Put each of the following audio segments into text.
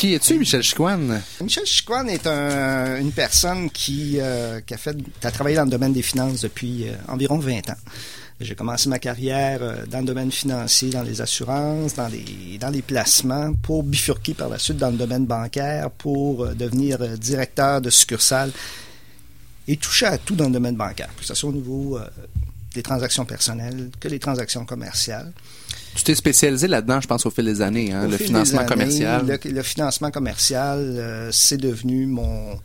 Qui es-tu, Michel Chicoine? Michel Chicoine est une personne qui, euh, qui a, travaillé dans le domaine des finances depuis euh, environ 20 ans. J'ai commencé ma carrière euh, dans le domaine financier, dans les assurances, dans les, les placements, pour bifurquer par la suite dans le domaine bancaire, pour devenir directeur de succursale et toucher à tout dans le domaine bancaire, que ce soit au niveau des transactions personnelles que des transactions commerciales. Tu t'es spécialisé là-dedans, je pense, au fil des années, hein, le financement commercial. Le, financement commercial, euh, c'est devenu mon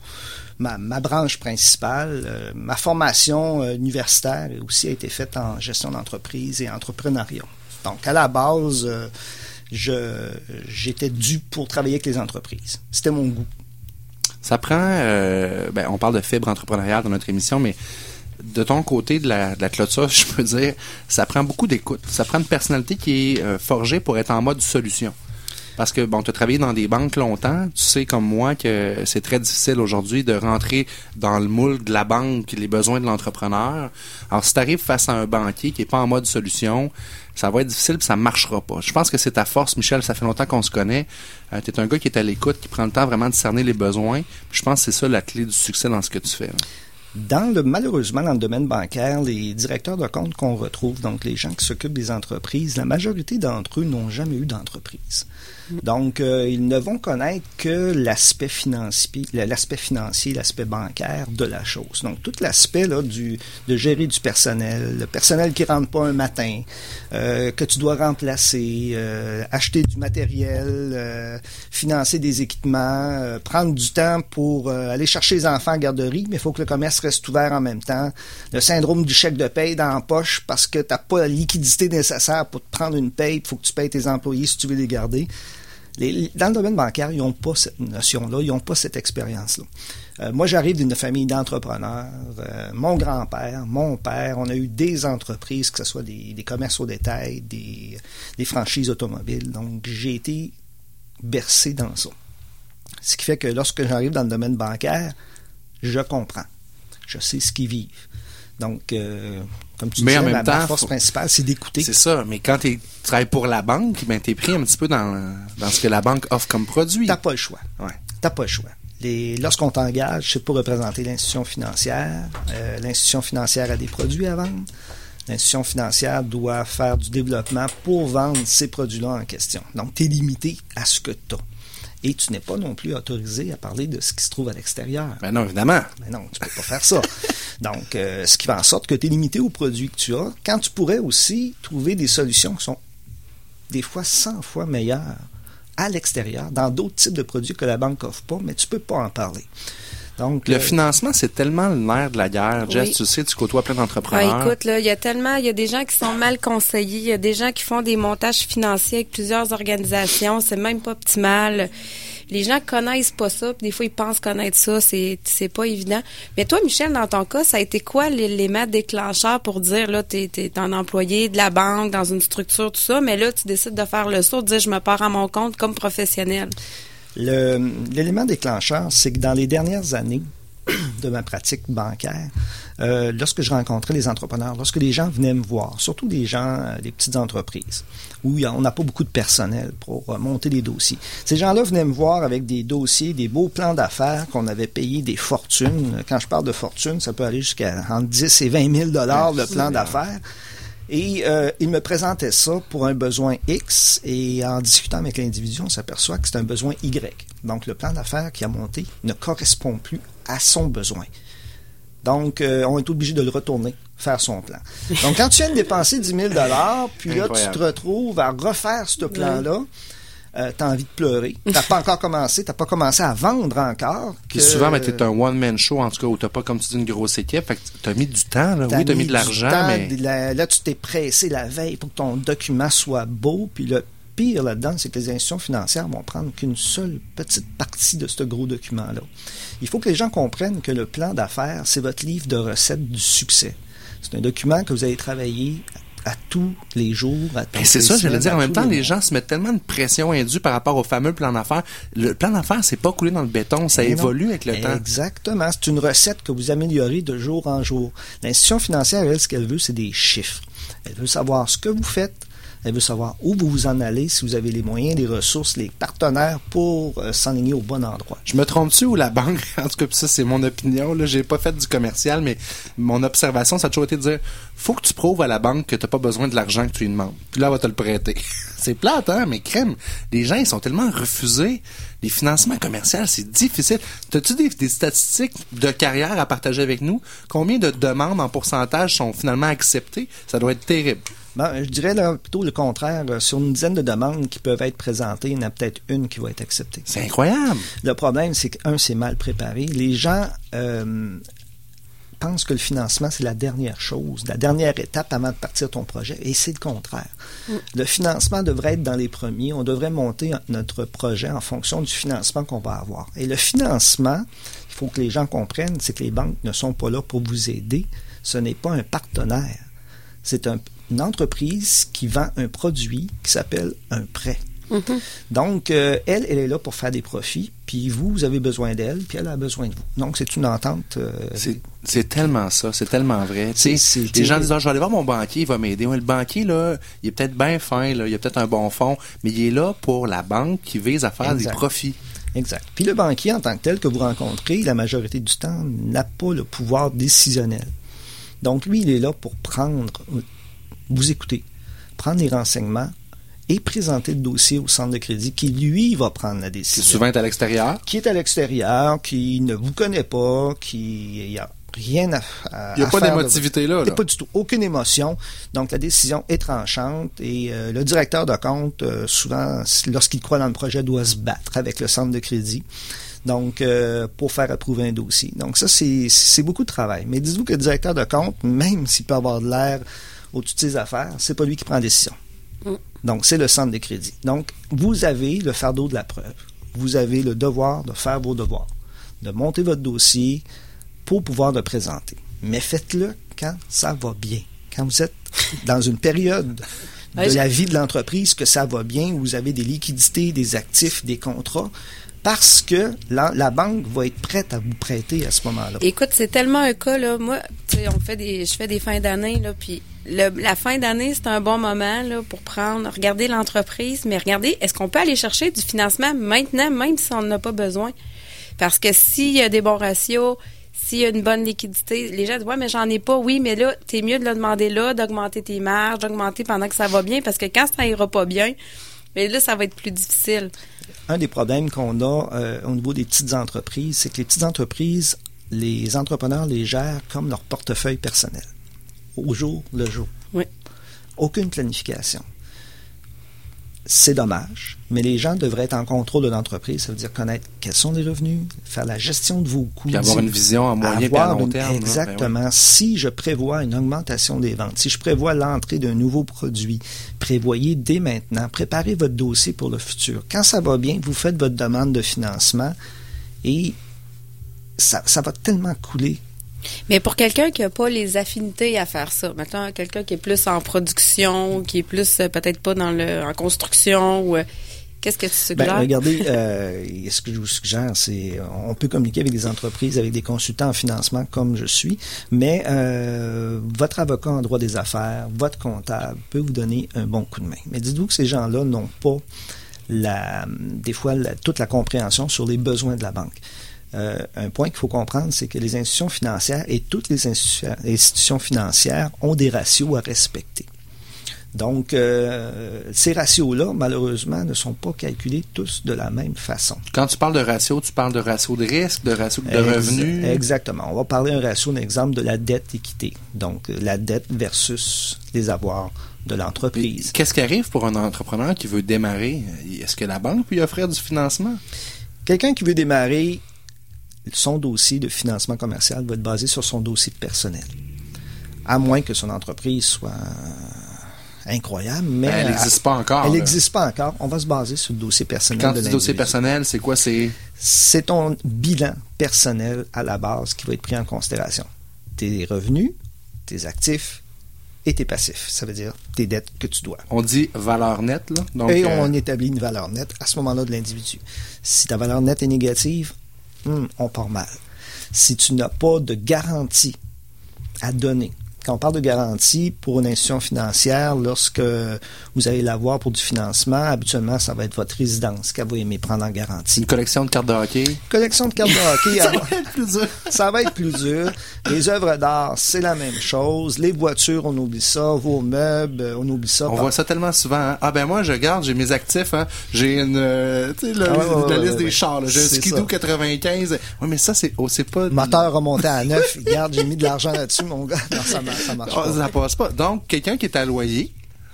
ma, branche principale. Euh, ma formation euh, universitaire aussi a été faite en gestion d'entreprise et entrepreneuriat. Donc, à la base, je j'étais dû pour travailler avec les entreprises. C'était mon goût. Ça prend, ben, on parle de fibre entrepreneuriale dans notre émission, mais de ton côté de la, clôture, je peux dire, ça prend beaucoup d'écoute. Ça prend une personnalité qui est euh, forgée pour être en mode solution. Parce que, bon, tu as travaillé dans des banques longtemps. Tu sais, comme moi, que c'est très difficile aujourd'hui de rentrer dans le moule de la banque, les besoins de l'entrepreneur. Alors, si tu arrives face à un banquier qui est pas en mode solution, ça va être difficile et ça marchera pas. Je pense que c'est ta force, Michel. Ça fait longtemps qu'on se connaît. Euh, tu es un gars qui est à l'écoute, qui prend le temps vraiment de cerner les besoins. je pense que c'est ça la clé du succès dans ce que tu fais. Dans le, malheureusement, dans le domaine bancaire, les directeurs de compte qu'on retrouve, donc les gens qui s'occupent des entreprises, la majorité d'entre eux n'ont jamais eu d'entreprise. Donc, euh, ils ne vont connaître que l'aspect financier, l'aspect financier, l'aspect bancaire de la chose. Donc, tout l'aspect là du de gérer du personnel, le personnel qui rentre pas un matin, euh, que tu dois remplacer, euh, acheter du matériel, financer des équipements, prendre du temps pour aller chercher les enfants à garderie, mais il faut que le commerce reste ouvert en même temps. Le syndrome du chèque de paye dans la poche parce que tu n'as pas la liquidité nécessaire pour te prendre une paye, il faut que tu payes tes employés si tu veux les garder dans le domaine bancaire, ils n'ont pas cette notion-là, ils n'ont pas cette expérience-là. Euh, moi, j'arrive d'une famille d'entrepreneurs. Euh, mon grand-père, mon père, on a eu des entreprises, que ce soit des, commerces au détail, des, franchises automobiles. Donc, j'ai été bercé dans ça. Ce qui fait que lorsque j'arrive dans le domaine bancaire, je comprends. Je sais ce qu'ils vivent. Donc, euh, comme tu mais en même temps, force principale, c'est d'écouter. C'est ça. Mais quand tu travailles pour la banque, ben, tu es pris un petit peu dans, dans ce que la banque offre comme produit. T'as pas le choix. Ouais. T'as pas le choix. Lorsqu'on t'engage, c'est pour représenter l'institution financière. Euh, l'institution financière a des produits à vendre. L'institution financière doit faire du développement pour vendre ces produits-là en question. Donc, tu es limité à ce que tu as. Et tu n'es pas non plus autorisé à parler de ce qui se trouve à l'extérieur. Ben non, évidemment. Ben non, tu peux pas faire ça. Donc, euh, ce qui fait en sorte que tu es limité aux produits que tu as, quand tu pourrais aussi trouver des solutions qui sont des fois 100 fois meilleures à l'extérieur, dans d'autres types de produits que la banque offre pas, mais tu peux pas en parler. Donc, le euh, financement, c'est tellement le nerf de la guerre. Jess, tu sais, tu côtoies plein d'entrepreneurs. écoute, là, il y a tellement, il y a des gens qui sont mal conseillés, il y a des gens qui font des montages financiers avec plusieurs organisations, c'est même pas optimal les gens connaissent pas ça, puis des fois ils pensent connaître ça, c'est c'est pas évident. Mais toi, Michel, dans ton cas, ça a été quoi l'élément déclencheur pour dire là, t'es es un employé de la banque dans une structure tout ça, mais là tu décides de faire le saut, de dire je me pars à mon compte comme professionnel? L'élément déclencheur, c'est que dans les dernières années, de ma pratique bancaire, euh, lorsque je rencontrais les entrepreneurs, lorsque les gens venaient me voir, surtout des gens, euh, des petites entreprises, où on n'a pas beaucoup de personnel pour euh, monter des dossiers. Ces gens-là venaient me voir avec des dossiers, des beaux plans d'affaires qu'on avait payé des fortunes. Quand je parle de fortune, ça peut aller jusqu'à entre 10 et 20 000 dollars de plan d'affaires. Et euh, il me présentait ça pour un besoin X et en discutant avec l'individu, on s'aperçoit que c'est un besoin Y. Donc le plan d'affaires qui a monté ne correspond plus à son besoin. Donc, euh, on est obligé de le retourner, faire son plan. Donc, quand tu viens de dépenser 10 000 puis là, tu te retrouves à refaire ce plan-là, euh, tu as envie de pleurer. Tu pas encore commencé, tu pas commencé à vendre encore. Que... souvent, mais es un one-man show, en tout cas, où tu pas, comme tu dis, une grosse équipe. Fait que tu as mis du temps, là. oui, tu as mis de l'argent, mais... Là, tu t'es pressé la veille pour que ton document soit beau, puis le pire là-dedans, c'est que les institutions financières vont prendre qu'une seule petite partie de ce gros document-là. Il faut que les gens comprennent que le plan d'affaires, c'est votre livre de recettes du succès. C'est un document que vous avez travaillé à tous les jours. Ben, c'est ça, je veux dire. En même temps, les, gens se mettent tellement de pression indue par rapport au fameux plan d'affaires. Le plan d'affaires, c'est pas coulé dans le béton, ça évolue avec le temps. Exactement. C'est une recette que vous améliorez de jour en jour. L'institution financière, elle, ce qu'elle veut, c'est des chiffres. Elle veut savoir ce que vous faites, Elle veut savoir où vous vous en allez, si vous avez les moyens, les ressources, les partenaires pour euh, s'enligner au bon endroit. Je me trompe-tu ou la banque, en tout cas, ça c'est mon opinion, là, j'ai pas fait du commercial, mais mon observation, ça a toujours été de dire, faut que tu prouves à la banque que t'as pas besoin de l'argent que tu lui demandes. Puis là, elle va te le prêter. c'est plate, hein, mais crème. Les gens, ils sont tellement refusés. Les financements commerciaux, c'est difficile. T'as-tu des, des statistiques de carrière à partager avec nous? Combien de demandes en pourcentage sont finalement acceptées? Ça doit être terrible. Ben, je dirais là, plutôt le contraire. Euh, Sur une dizaine de demandes qui peuvent être présentées, il y en a peut-être une qui va être acceptée. C'est incroyable. Le problème, c'est qu'un, c'est mal préparé. Les gens euh, pensent que le financement, c'est la dernière chose, la dernière étape avant de partir ton projet. Et c'est le contraire. Le financement devrait être dans les premiers. On devrait monter notre projet en fonction du financement qu'on va avoir. Et le financement, il faut que les gens comprennent, c'est que les banques ne sont pas là pour vous aider. Ce n'est pas un partenaire. C'est un, une entreprise qui vend un produit qui s'appelle un prêt. Donc, euh, elle, elle est là pour faire des profits, puis vous, vous avez besoin d'elle, puis elle a besoin de vous. Donc, c'est une entente. euh, C'est- C'est tellement ça, c'est tellement vrai. Tu sais, C'est- c'est les gens disent, Ah, je vais aller voir mon banquier, il va m'aider. Ouais, le banquier, là, il est peut-être bien fin, là, il a peut-être un bon fond, mais il est là pour la banque qui vise à faire Exact. des profits. Exact. Puis le banquier, en tant que tel, que vous rencontrez, la majorité du temps, n'a pas le pouvoir décisionnel. Donc, lui, il est là pour prendre, vous écouter, prendre les renseignements et présenter le dossier au centre de crédit qui, lui, va prendre la décision. souvent à l'extérieur. Qui est à l'extérieur, qui ne vous connaît pas, qui n'y a rien à, à Il n'y a à pas d'émotivité là. Il y a là. Pas du tout. Aucune émotion. Donc, la décision est tranchante et euh, le directeur de compte, euh, souvent, lorsqu'il croit dans le projet, doit se battre avec le centre de crédit. Donc, euh, pour faire approuver un dossier. Donc, ça, c'est c'est beaucoup de travail. Mais dites-vous que le directeur de compte, même s'il peut avoir de l'air au-dessus de ses affaires, c'est pas lui qui prend la décision. Mm. Donc, c'est le centre de crédit. Donc, vous avez le fardeau de la preuve. Vous avez le devoir de faire vos devoirs, de monter votre dossier pour pouvoir le présenter. Mais faites-le quand ça va bien. Quand vous êtes dans une période de la vie de l'entreprise que ça va bien, où vous avez des liquidités, des actifs, des contrats, parce que la, banque va être prête à vous prêter à ce moment-là. Écoute, c'est tellement un cas là. Moi, tu sais, on fait des, je fais des fins d'année là, puis la fin d'année c'est un bon moment là pour prendre, regarder l'entreprise, mais regarder est-ce qu'on peut aller chercher du financement maintenant, même si on n'en a pas besoin, parce que s'il y a des bons ratios, s'il y a une bonne liquidité, les gens disent ouais mais j'en ai pas, oui mais là t'es mieux de le demander là, d'augmenter tes marges, d'augmenter pendant que ça va bien, parce que quand ça ira pas bien, mais là ça va être plus difficile. un des problèmes qu'on a euh, au niveau des petites entreprises, c'est que les petites entreprises, les entrepreneurs les gèrent comme leur portefeuille personnel, au jour le jour. Oui. Aucune planification. C'est dommage, mais les gens devraient être en contrôle de l'entreprise. Ça veut dire connaître quels sont les revenus, faire la gestion de vos coûts. Puis avoir une vision à moyen et à long une- terme. là. Ben oui. Exactement. Si je prévois une augmentation des ventes, si je prévois l'entrée d'un nouveau produit, prévoyez dès maintenant, préparez votre dossier pour le futur. Quand ça va bien, vous faites votre demande de financement et ça, ça va tellement couler. Mais pour quelqu'un qui n'a pas les affinités à faire ça, maintenant quelqu'un qui est plus en production, qui est plus euh, peut-être pas dans le en construction ou euh, qu'est-ce que tu Ben, suggères? regardez, euh, ce que je vous suggère, c'est on peut communiquer avec des entreprises, avec des consultants en financement comme je suis, mais euh, votre avocat en droit des affaires, votre comptable peut vous donner un bon coup de main. Mais dites-vous que ces gens-là n'ont pas la, des fois la- toute la compréhension sur les besoins de la banque. Euh, un point qu'il faut comprendre, c'est que les institutions financières et toutes les institu- institutions financières ont des ratios à respecter. Donc, euh, ces ratios-là, malheureusement, ne sont pas calculés tous de la même façon. Quand tu parles de ratio, tu parles de ratio de risque, de ratio de revenus. Exactement. On va parler un ratio, un exemple de la dette équité. Donc, euh, la dette versus les avoirs de l'entreprise. Qu'est-ce qui arrive pour un entrepreneur qui veut démarrer? Est-ce que la banque peut lui offrir du financement? Quelqu'un qui veut démarrer, son dossier de financement commercial va être basé sur son dossier personnel. À moins que son entreprise soit incroyable, mais Ben, elle n'existe pas encore. elle n'existe pas encore. On va se baser sur le dossier personnel Quand de tu dis dossier personnel, c'est quoi? C'est c'est ton bilan personnel à la base qui va être pris en considération. Tes revenus, tes actifs et tes passifs. Ça veut dire tes dettes que tu dois. on dit valeur nette, là. Donc, et euh, on établit une valeur nette à ce moment-là de l'individu. Si ta valeur nette est négative, hmm, on part mal. Si tu n'as pas de garantie à donner quand on parle de garantie pour une institution financière, lorsque vous allez l'avoir pour du financement, habituellement, ça va être votre résidence qu'elle va aimer prendre en garantie. Une collection de cartes de hockey? Collection de cartes de hockey. ça, va être plus dur. ça va être plus dur. Les œuvres d'art, c'est la même chose. Les voitures, on oublie ça. Vos meubles, on oublie ça. On voit ça tellement souvent. Hein. Ah ben moi, je garde, j'ai mes actifs. Hein. J'ai une, euh, tu sais, la, Ah ouais, ouais, liste ouais, des chars. J'ai un Skidoo ça. 95. Oui, mais ça, c'est oh, c'est pas... Moteur remonté à neuf. Regarde, j'ai mis de l'argent là-dessus, mon gars. Non, ça marche, ça marche Ah, pas. ça passe pas. Donc, quelqu'un qui est à loyer,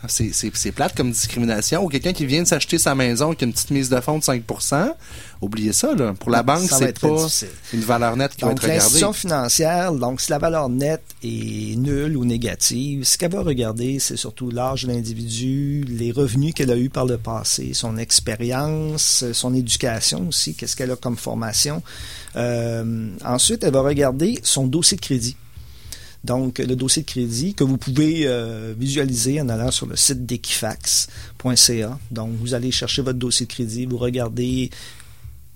c'est, plate comme discrimination, ou quelqu'un qui vient de s'acheter sa maison avec une petite mise de fonds de 5% oubliez ça, là. Pour la banque, va c'est pas difficile. une valeur nette qui va Donc, être regardée. l'institution financière, donc, si la valeur nette est nulle ou négative, ce qu'elle va regarder, c'est surtout l'âge de l'individu, les revenus qu'elle a eus par le passé, son expérience, son éducation aussi, qu'est-ce qu'elle a comme formation. Euh, ensuite, elle va regarder son dossier de crédit. Donc, le dossier de crédit que vous pouvez euh, visualiser en allant sur le site d'Equifax.ca. Donc, vous allez chercher votre dossier de crédit, vous regardez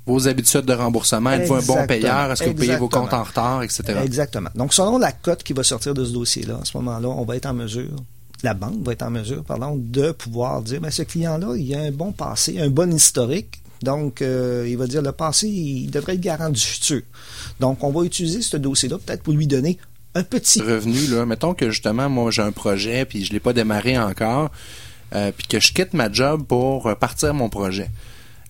Vos habitudes de remboursement, êtes-vous un bon payeur? Est-ce que vous payez vos comptes en retard, etc.? Exactement. Donc, selon la cote qui va sortir de ce dossier-là, à ce moment-là, on va être en mesure, la banque va être en mesure, pardon, de pouvoir dire, ben, ce client-là, il a un bon passé, un bon historique. Donc, euh, il va dire, le passé, il devrait être garant du futur. Donc, on va utiliser ce dossier-là peut-être pour lui donner un petit revenu, là, mettons que justement, moi, j'ai un projet, puis je l'ai pas démarré encore, euh, puis que je quitte ma job pour euh, partir mon projet.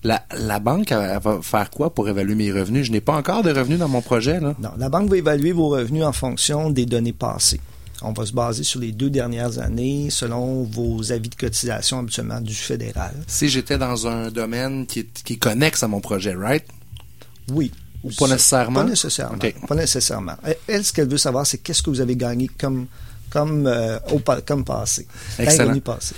La, la banque, elle va faire quoi pour évaluer mes revenus? Je n'ai pas encore de revenus dans mon projet, là. Non, la banque va évaluer vos revenus en fonction des données passées. On va se baser sur les deux dernières années, selon vos avis de cotisation habituellement du fédéral. Si j'étais dans un domaine qui est, qui est connexe à mon projet, right? Oui. Ou pas nécessairement? Pas nécessairement. Pas nécessairement. Elle, ce qu'elle veut savoir, c'est qu'est-ce que vous avez gagné comme, comme, euh, au, comme passé. Excellent. Passé.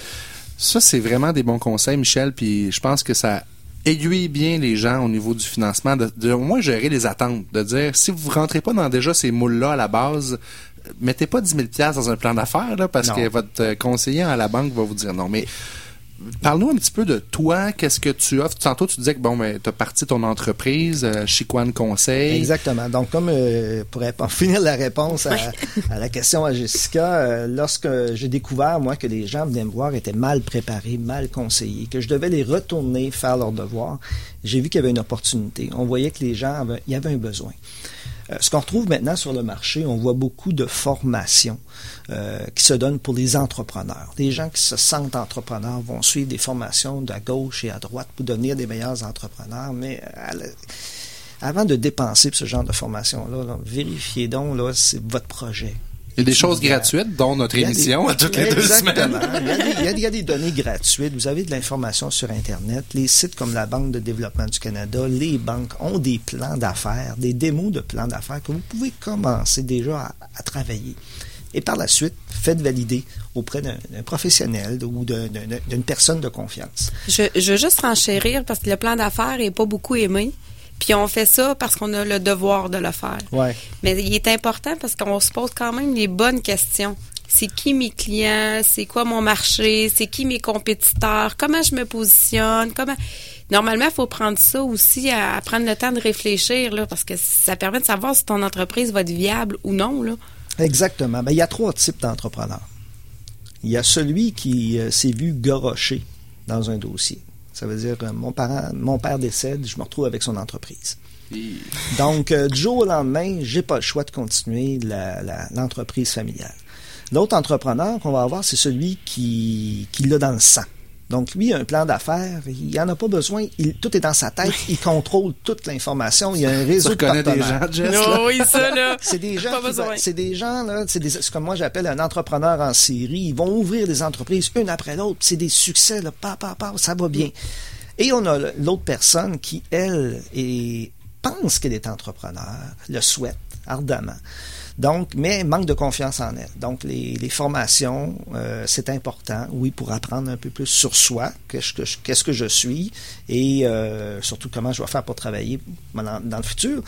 Ça, c'est vraiment des bons conseils, Michel, puis je pense que ça aiguille bien les gens au niveau du financement, de, de au moins gérer les attentes, de dire, si vous rentrez pas dans déjà ces moules-là à la base, mettez pas 10 000 dans un plan d'affaires, parce Non. que votre euh, conseiller à la banque va vous dire non. Mais parle-nous un petit peu de toi, qu'est-ce que tu offres? Tantôt, tu disais que bon, ben, tu as parti ton entreprise, euh, Chiquan Conseil. Exactement. Donc, comme euh, pour finir la réponse à, à la question à Jessica, euh, lorsque j'ai découvert, moi, que les gens venaient me voir étaient mal préparés, mal conseillés, que je devais les retourner faire leurs devoirs, j'ai vu qu'il y avait une opportunité. On voyait que les gens avaient, il y avait un besoin. Euh, ce qu'on retrouve maintenant sur le marché, on voit beaucoup de formations euh, qui se donnent pour les entrepreneurs. Les gens qui se sentent entrepreneurs vont suivre des formations de gauche et à droite pour devenir des meilleurs entrepreneurs, mais la- avant de dépenser pour ce genre de formation-là, là, vérifiez donc là, c'est votre projet. Il y a des choses gratuites, dont notre émission des- à toutes les deux semaines. Il y, a des, il y a des- il y a des données gratuites. Vous avez de l'information sur Internet. Les sites comme la Banque de développement du Canada, les banques ont des plans d'affaires, des démos de plans d'affaires que vous pouvez commencer déjà à, à travailler. Et par la suite, faites valider auprès d'un professionnel ou d'un- d'un- d'une personne de confiance. Je, je veux juste renchérir parce que le plan d'affaires est pas beaucoup aimé. Puis on fait ça parce qu'on a le devoir de le faire. Ouais. Mais il est important parce qu'on se pose quand même les bonnes questions. C'est qui mes clients? C'est quoi mon marché? C'est qui mes compétiteurs? Comment je me positionne? Comment... Normalement, il faut prendre ça aussi à, à prendre le temps de réfléchir, là, parce que ça permet de savoir si ton entreprise va être viable ou non. Là. Exactement. Ben, il y a trois types d'entrepreneurs. Il y a celui qui euh, s'est vu gorocher dans un dossier. Ça veut dire, euh, mon, parent, mon père décède, je me retrouve avec son entreprise. Donc, euh, du jour au lendemain, j'ai pas le choix de continuer l'entreprise familiale. L'autre entrepreneur qu'on va avoir, c'est celui qui, qui l'a dans le sang. Donc, lui, il a un plan d'affaires, il n'en a pas besoin, il- tout est dans sa tête, il contrôle toute l'information, il y a un Tu réseau de reconnais des partenaires. gens, Jess? là? oui, ça, là. C'est des gens, c'est des gens là, c'est des, c'est comme moi j'appelle un entrepreneur en série. Ils vont ouvrir des entreprises une après l'autre. C'est des succès là, pa, pa, pa, ça va bien. Et on a l'autre personne qui elle est, pense qu'elle est entrepreneur, le souhaite ardemment. Donc, mais manque de confiance en elle. Donc, les, les formations, euh, c'est important, oui, pour apprendre un peu plus sur soi, qu'est-ce que je, que je suis, et euh, surtout comment je vais faire pour travailler dans, le futur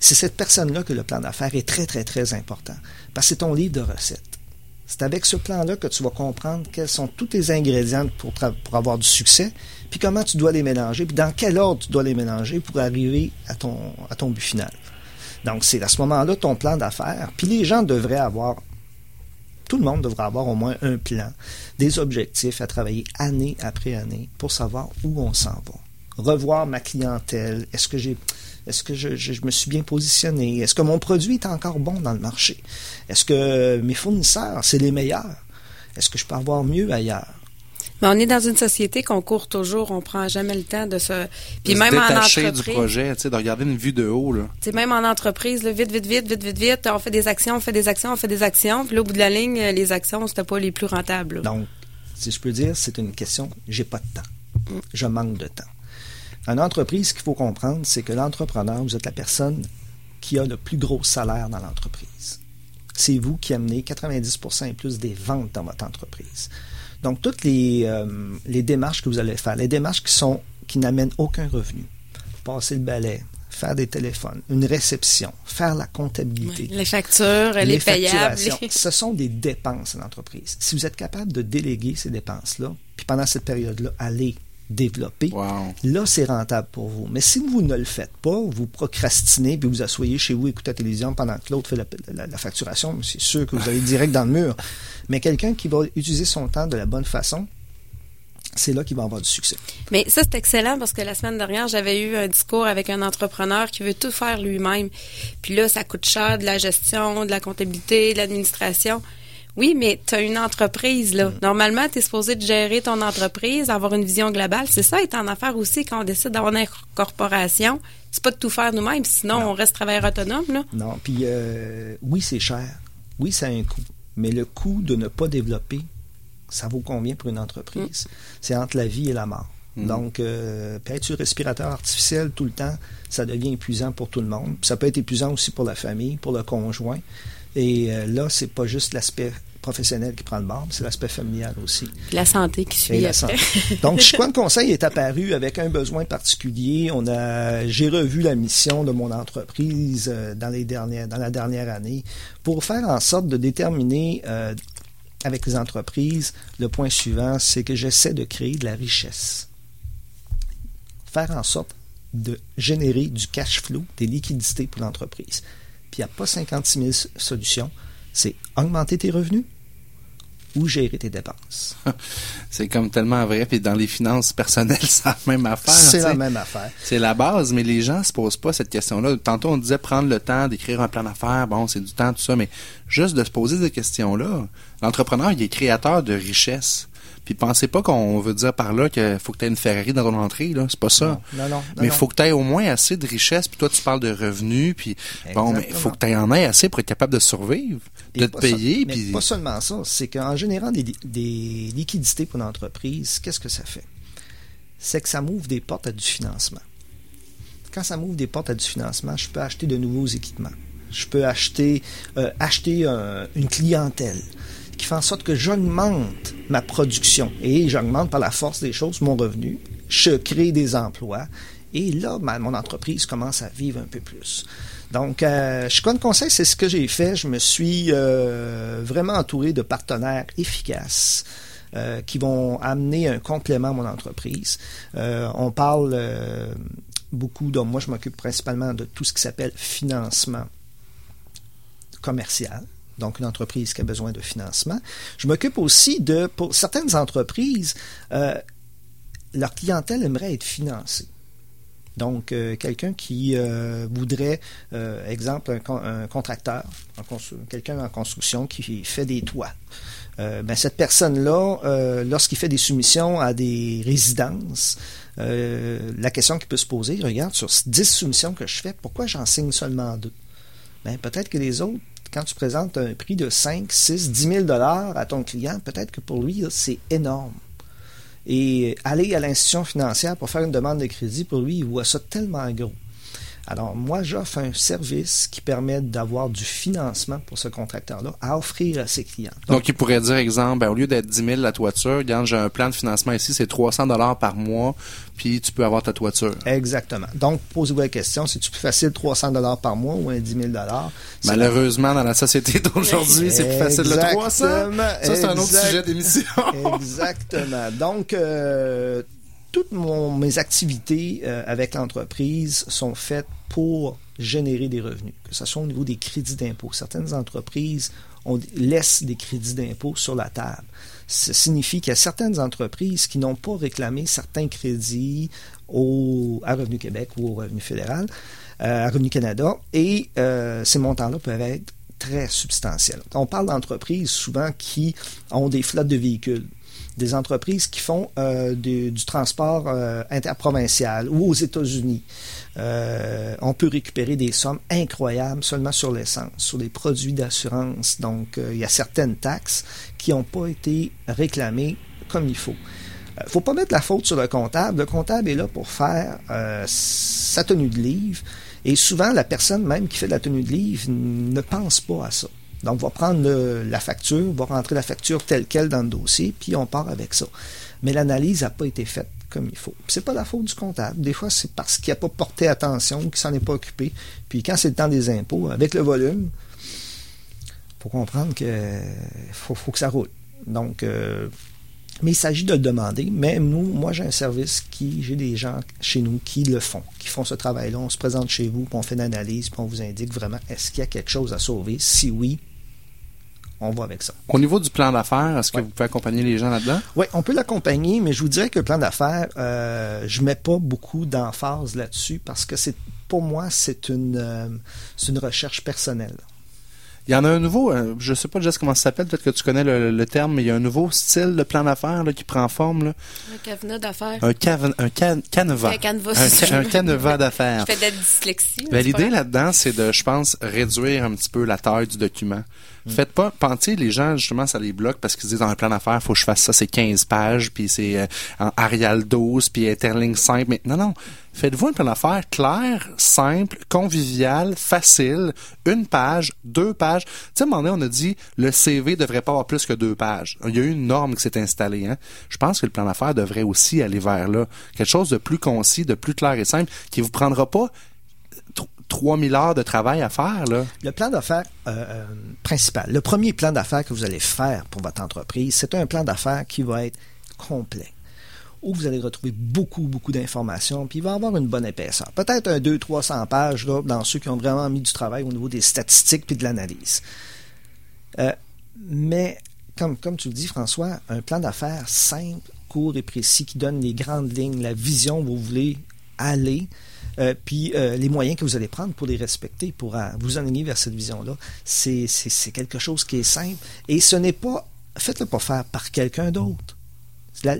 c'est cette personne-là que le plan d'affaires est très, très, très important. Parce que c'est ton livre de recettes. C'est avec ce plan-là que tu vas comprendre quels sont tous tes ingrédients pour, pour avoir du succès, puis comment tu dois les mélanger, puis dans quel ordre tu dois les mélanger pour arriver à ton, à ton but final. Donc, c'est à ce moment-là ton plan d'affaires. Puis les gens devraient avoir tout le monde devrait avoir au moins un plan, des objectifs à travailler année après année pour savoir où on s'en va. Revoir ma clientèle. Est-ce que j'ai est-ce que je, je, me suis bien positionné? Est-ce que mon produit est encore bon dans le marché? Est-ce que mes fournisseurs, c'est les meilleurs? Est-ce que je peux avoir mieux ailleurs? Mais on est dans une société qu'on court toujours, on prend jamais le temps de se. Puis même en entreprise. du projet, tu sais, de regarder une vue de haut là. Tu même en entreprise, là, vite, vite, vite, vite, vite, vite, on fait des actions, on fait des actions, on fait des actions. Puis là, au bout de la ligne, les actions, c'était pas les plus rentables. Donc, si je peux dire, c'est une question. J'ai pas de temps. Mm. Je manque de temps. Une entreprise, ce qu'il faut comprendre, c'est que l'entrepreneur, vous êtes la personne qui a le plus gros salaire dans l'entreprise. C'est vous qui amenez 90% et plus des ventes dans votre entreprise. Donc, toutes les, euh, les démarches que vous allez faire, les démarches qui sont qui n'amènent aucun revenu, passer le balai, faire des téléphones, une réception, faire la comptabilité. les factures, les, les payables. Ce sont des dépenses à l'entreprise. Si vous êtes capable de déléguer ces dépenses-là, puis pendant cette période-là, allez développer, là, c'est rentable pour vous. Mais si vous ne le faites pas, vous procrastinez, puis vous asseyez chez vous, écoutez la télévision pendant que l'autre fait la, facturation, c'est sûr que vous allez direct dans le mur. Mais quelqu'un qui va utiliser son temps de la bonne façon, c'est là qu'il va avoir du succès. Mais ça, c'est excellent parce que la semaine dernière, j'avais eu un discours avec un entrepreneur qui veut tout faire lui-même. Puis là, ça coûte cher de la gestion, de la comptabilité, de l'administration. Oui, mais tu as une entreprise, là. Mm. Normalement, tu es supposé de gérer ton entreprise, avoir une vision globale. C'est ça, être en affaires aussi, quand on décide d'avoir une corporation. C'est pas de tout faire nous-mêmes, sinon on reste travailleur autonome, là. Non, puis euh, oui, c'est cher. Oui, ça a un coût. Mais le coût de ne pas développer, ça vaut combien pour une entreprise? Mm. C'est entre la vie et la mort. Mm. Donc, euh, être sur respirateur artificiel tout le temps, ça devient épuisant pour tout le monde. ça peut être épuisant aussi pour la famille, pour le conjoint. Et euh, là, c'est pas juste l'aspect professionnel qui prend le bord, c'est l'aspect familial aussi. La santé qui suit. La santé. Donc, de Conseil est apparu avec un besoin particulier. On a, j'ai revu la mission de mon entreprise euh, dans les dernières, dans la dernière année pour faire en sorte de déterminer euh, avec les entreprises, le point suivant, c'est que j'essaie de créer de la richesse. Faire en sorte de générer du cash flow, des liquidités pour l'entreprise. Puis il n'y a pas 56 000 solutions. C'est augmenter tes revenus, ou gérer tes dépenses. c'est comme tellement vrai. Puis dans les finances personnelles, c'est la même affaire. C'est la même affaire. C'est la base, mais les gens se posent pas cette question-là. Tantôt, on disait prendre le temps d'écrire un plan d'affaires. Bon, c'est du temps, tout ça, mais juste de se poser ces questions-là. L'entrepreneur, il est créateur de richesse. Puis pensez pas qu'on veut dire par là qu'il faut que tu aies une Ferrari dans ton entrée, là. C'est pas ça. Non, non, mais il faut que tu aies au moins assez de richesse. Puis toi, tu parles de revenus. Puis bon, mais il faut que tu en aies assez pour être capable de survivre, de te payer. Mais pas seulement ça. C'est qu'en générant des, des liquidités pour l'entreprise, qu'est-ce que ça fait? C'est que ça m'ouvre des portes à du financement. Quand ça m'ouvre des portes à du financement, je peux acheter de nouveaux équipements. Je peux acheter, euh, acheter une clientèle qui fait en sorte que j'augmente ma production et j'augmente par la force des choses mon revenu. Je crée des emplois et là, mon entreprise commence à vivre un peu plus. Donc, euh, je crois conseil, c'est ce que j'ai fait. Je me suis euh, vraiment entouré de partenaires efficaces. Euh, qui vont amener un complément à mon entreprise. on parle beaucoup, moi je m'occupe principalement de tout ce qui s'appelle financement commercial donc une entreprise qui a besoin de financement. Je m'occupe aussi de, pour certaines entreprises, euh, leur clientèle aimerait être financée. Donc, euh, quelqu'un qui euh, voudrait, exemple, un, contracteur, quelqu'un en construction qui fait des toits. ben, cette personne-là, lorsqu'il fait des soumissions à des résidences, la question qui peut se poser, regarde, sur 10 soumissions que je fais, pourquoi j'en signe seulement deux? Ben, peut-être que les autres quand tu présentes un prix de 5, 6, 10 000 dollars à ton client, peut-être que pour lui, c'est énorme. Et aller à l'institution financière pour faire une demande de crédit, pour lui, il voit ça tellement gros. Alors, moi, j'offre un service qui permet d'avoir du financement pour ce contracteur-là à offrir à ses clients. Donc, il pourrait dire, exemple, ben, au lieu d'être 10 000 la toiture, regarde, j'ai un plan de financement ici, c'est 300 dollars par mois, puis tu peux avoir ta toiture. Exactement. Donc, posez-vous la question, c'est-tu plus facile 300 dollars par mois ou un 10 000 dollars? Malheureusement, dans la société d'aujourd'hui, c'est plus facile le 300. Ça, c'est un autre sujet d'émission. Exactement. Donc, euh, toutes mes activités euh, avec l'entreprise sont faites pour générer des revenus, que ce soit au niveau des crédits d'impôt. Certaines entreprises on laisse des crédits d'impôt sur la table. Ça signifie qu'il y a certaines entreprises qui n'ont pas réclamé certains crédits au, à Revenu Québec ou au Revenu fédéral, euh, à Revenu Canada, et euh, ces montants-là peuvent être très substantiels. On parle d'entreprises souvent qui ont des flottes de véhicules des entreprises qui font euh, du, transport euh, interprovincial ou aux États-Unis. Euh, on peut récupérer des sommes incroyables seulement sur l'essence, sur les produits d'assurance. Donc, il y a certaines taxes qui n'ont pas été réclamées comme il faut. Il ne faut pas mettre la faute sur le comptable. Le comptable est là pour faire sa tenue de livre. Et souvent, la personne même qui fait de la tenue de livre ne pense pas à ça. Donc, on va prendre la facture, on va rentrer la facture telle qu'elle dans le dossier, puis on part avec ça. Mais l'analyse n'a pas été faite comme il faut. C'est pas la faute du comptable. Des fois, c'est parce qu'il n'a pas porté attention, qu'il s'en est pas occupé. Puis quand c'est le temps des impôts, avec le volume, faut comprendre que faut, que ça roule. Donc, euh, mais il s'agit de le demander. Mais nous, moi, j'ai un service qui, j'ai des gens chez nous qui le font, qui font ce travail-là. On se présente chez vous, puis on fait une analyse, puis on vous indique vraiment est-ce qu'il y a quelque chose à sauver? Si oui, on va avec ça. Au niveau du plan d'affaires, est-ce que vous pouvez accompagner les gens là-dedans? Oui, on peut l'accompagner, mais je vous dirais que le plan d'affaires, euh, je mets pas beaucoup d'emphase là-dessus parce que c'est pour moi, c'est une, euh, une recherche personnelle. Il y en a un nouveau, euh, je sais pas Jess comment ça s'appelle, peut-être que tu connais le, terme, mais il y a un nouveau style de plan d'affaires qui prend forme. Là. Un cavenat d'affaires. Un, un canevas. Un canevas. Un, canevas d'affaires. je fais de la dyslexie. Ben, L'idée là-dedans, c'est de, je pense, réduire un petit peu la taille du document. Mm. Faites pas, pensez, les gens, justement, ça les bloque parce qu'ils disent dans un plan d'affaires, faut que je fasse ça, c'est 15 pages, puis c'est euh, en Arial 12, puis Interlink 5. Mais non, non. Faites-vous un plan d'affaires clair, simple, convivial, facile, une page, deux pages. Tu sais, à un moment donné, on a dit, le CV devrait pas avoir plus que deux pages. Il y a eu une norme qui s'est installée, hein. Je pense que le plan d'affaires devrait aussi aller vers là. Quelque chose de plus concis, de plus clair et simple, qui vous prendra pas 3000 heures de travail à faire. Là. Le plan d'affaires euh, euh, principal, le premier plan d'affaires que vous allez faire pour votre entreprise, c'est un plan d'affaires qui va être complet où vous allez retrouver beaucoup, beaucoup d'informations, puis il va avoir une bonne épaisseur. Peut-être un 200-300 pages là, dans ceux qui ont vraiment mis du travail au niveau des statistiques puis de l'analyse. Euh, mais, comme, comme tu le dis, François, un plan d'affaires simple, court et précis qui donne les grandes lignes, la vision où vous voulez aller, euh, puis euh, les moyens que vous allez prendre pour les respecter, pour euh, vous enligner vers cette vision-là, c'est quelque chose qui est simple. Et ce n'est pas, faites-le pas faire par quelqu'un d'autre.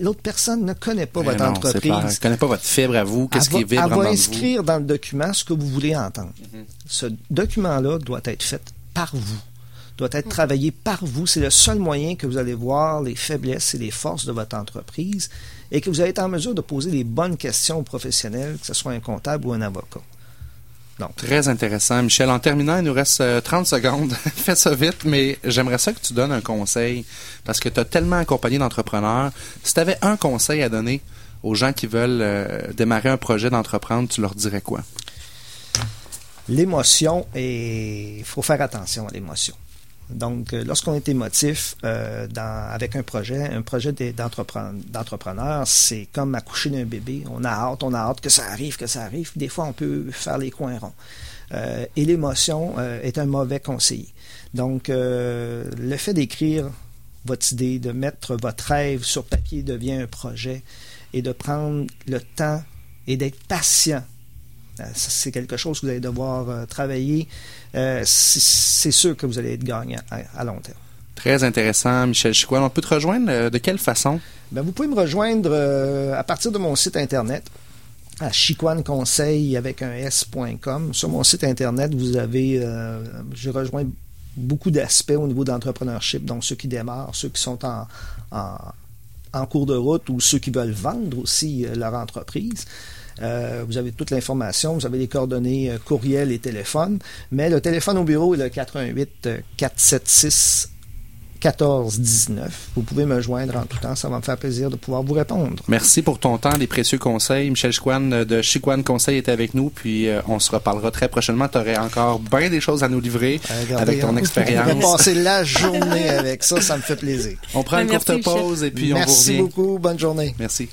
L'autre personne ne connaît pas votre entreprise. ne connaît pas votre fibre à vous, qu'est-ce qui vibre Elle va inscrire dans le document ce que vous voulez entendre. Mm-hmm. Ce document-là doit être fait par vous doit être travaillé par vous. C'est le seul moyen que vous allez voir les faiblesses et les forces de votre entreprise et que vous allez être en mesure de poser les bonnes questions aux professionnels, que ce soit un comptable ou un avocat. Donc. Très intéressant. Michel, en terminant, il nous reste 30 euh, secondes. Fais ça vite, mais j'aimerais ça que tu donnes un conseil parce que tu as tellement accompagné d'entrepreneurs. Si tu avais un conseil à donner aux gens qui veulent euh, démarrer un projet d'entreprendre, tu leur dirais quoi? L'émotion, et il faut faire attention à l'émotion. Donc, euh, lorsqu'on est émotif euh, avec un projet, un projet d'entrepreneur, c'est comme accoucher d'un bébé. On a hâte, on a hâte que ça arrive, que ça arrive. Des fois, on peut faire les coins ronds. Euh, et l'émotion est un mauvais conseiller. Donc, le fait d'écrire votre idée, de mettre votre rêve sur papier devient un projet et de prendre le temps et d'être patient c'est quelque chose que vous allez devoir euh, travailler. Euh, c'est sûr que vous allez être gagnant à, long terme. Très intéressant, Michel Chicoine. On peut te rejoindre de quelle façon? Ben, vous pouvez me rejoindre à partir de mon site Internet à chicoineconseil avec un s.com. Sur mon site Internet, vous avez, je rejoins beaucoup d'aspects au niveau d'entrepreneurship, donc ceux qui démarrent, ceux qui sont en, en cours de route ou ceux qui veulent vendre aussi leur entreprise. Euh, vous avez toute l'information, vous avez les coordonnées euh, courriel et téléphone, mais le téléphone au bureau est le 88 476 1419. Vous pouvez me joindre en tout temps. Ça va me faire plaisir de pouvoir vous répondre. Merci pour ton temps, les précieux conseils. Michel Chiquan euh, de Chiquan Conseil était avec nous, puis on se reparlera très prochainement. Tu aurais encore bien des choses à nous livrer avec ton expérience. On va passer la journée avec ça. Ça me fait plaisir. On prend une courte pause et puis on vous revient. Merci beaucoup. Bonne journée. Merci.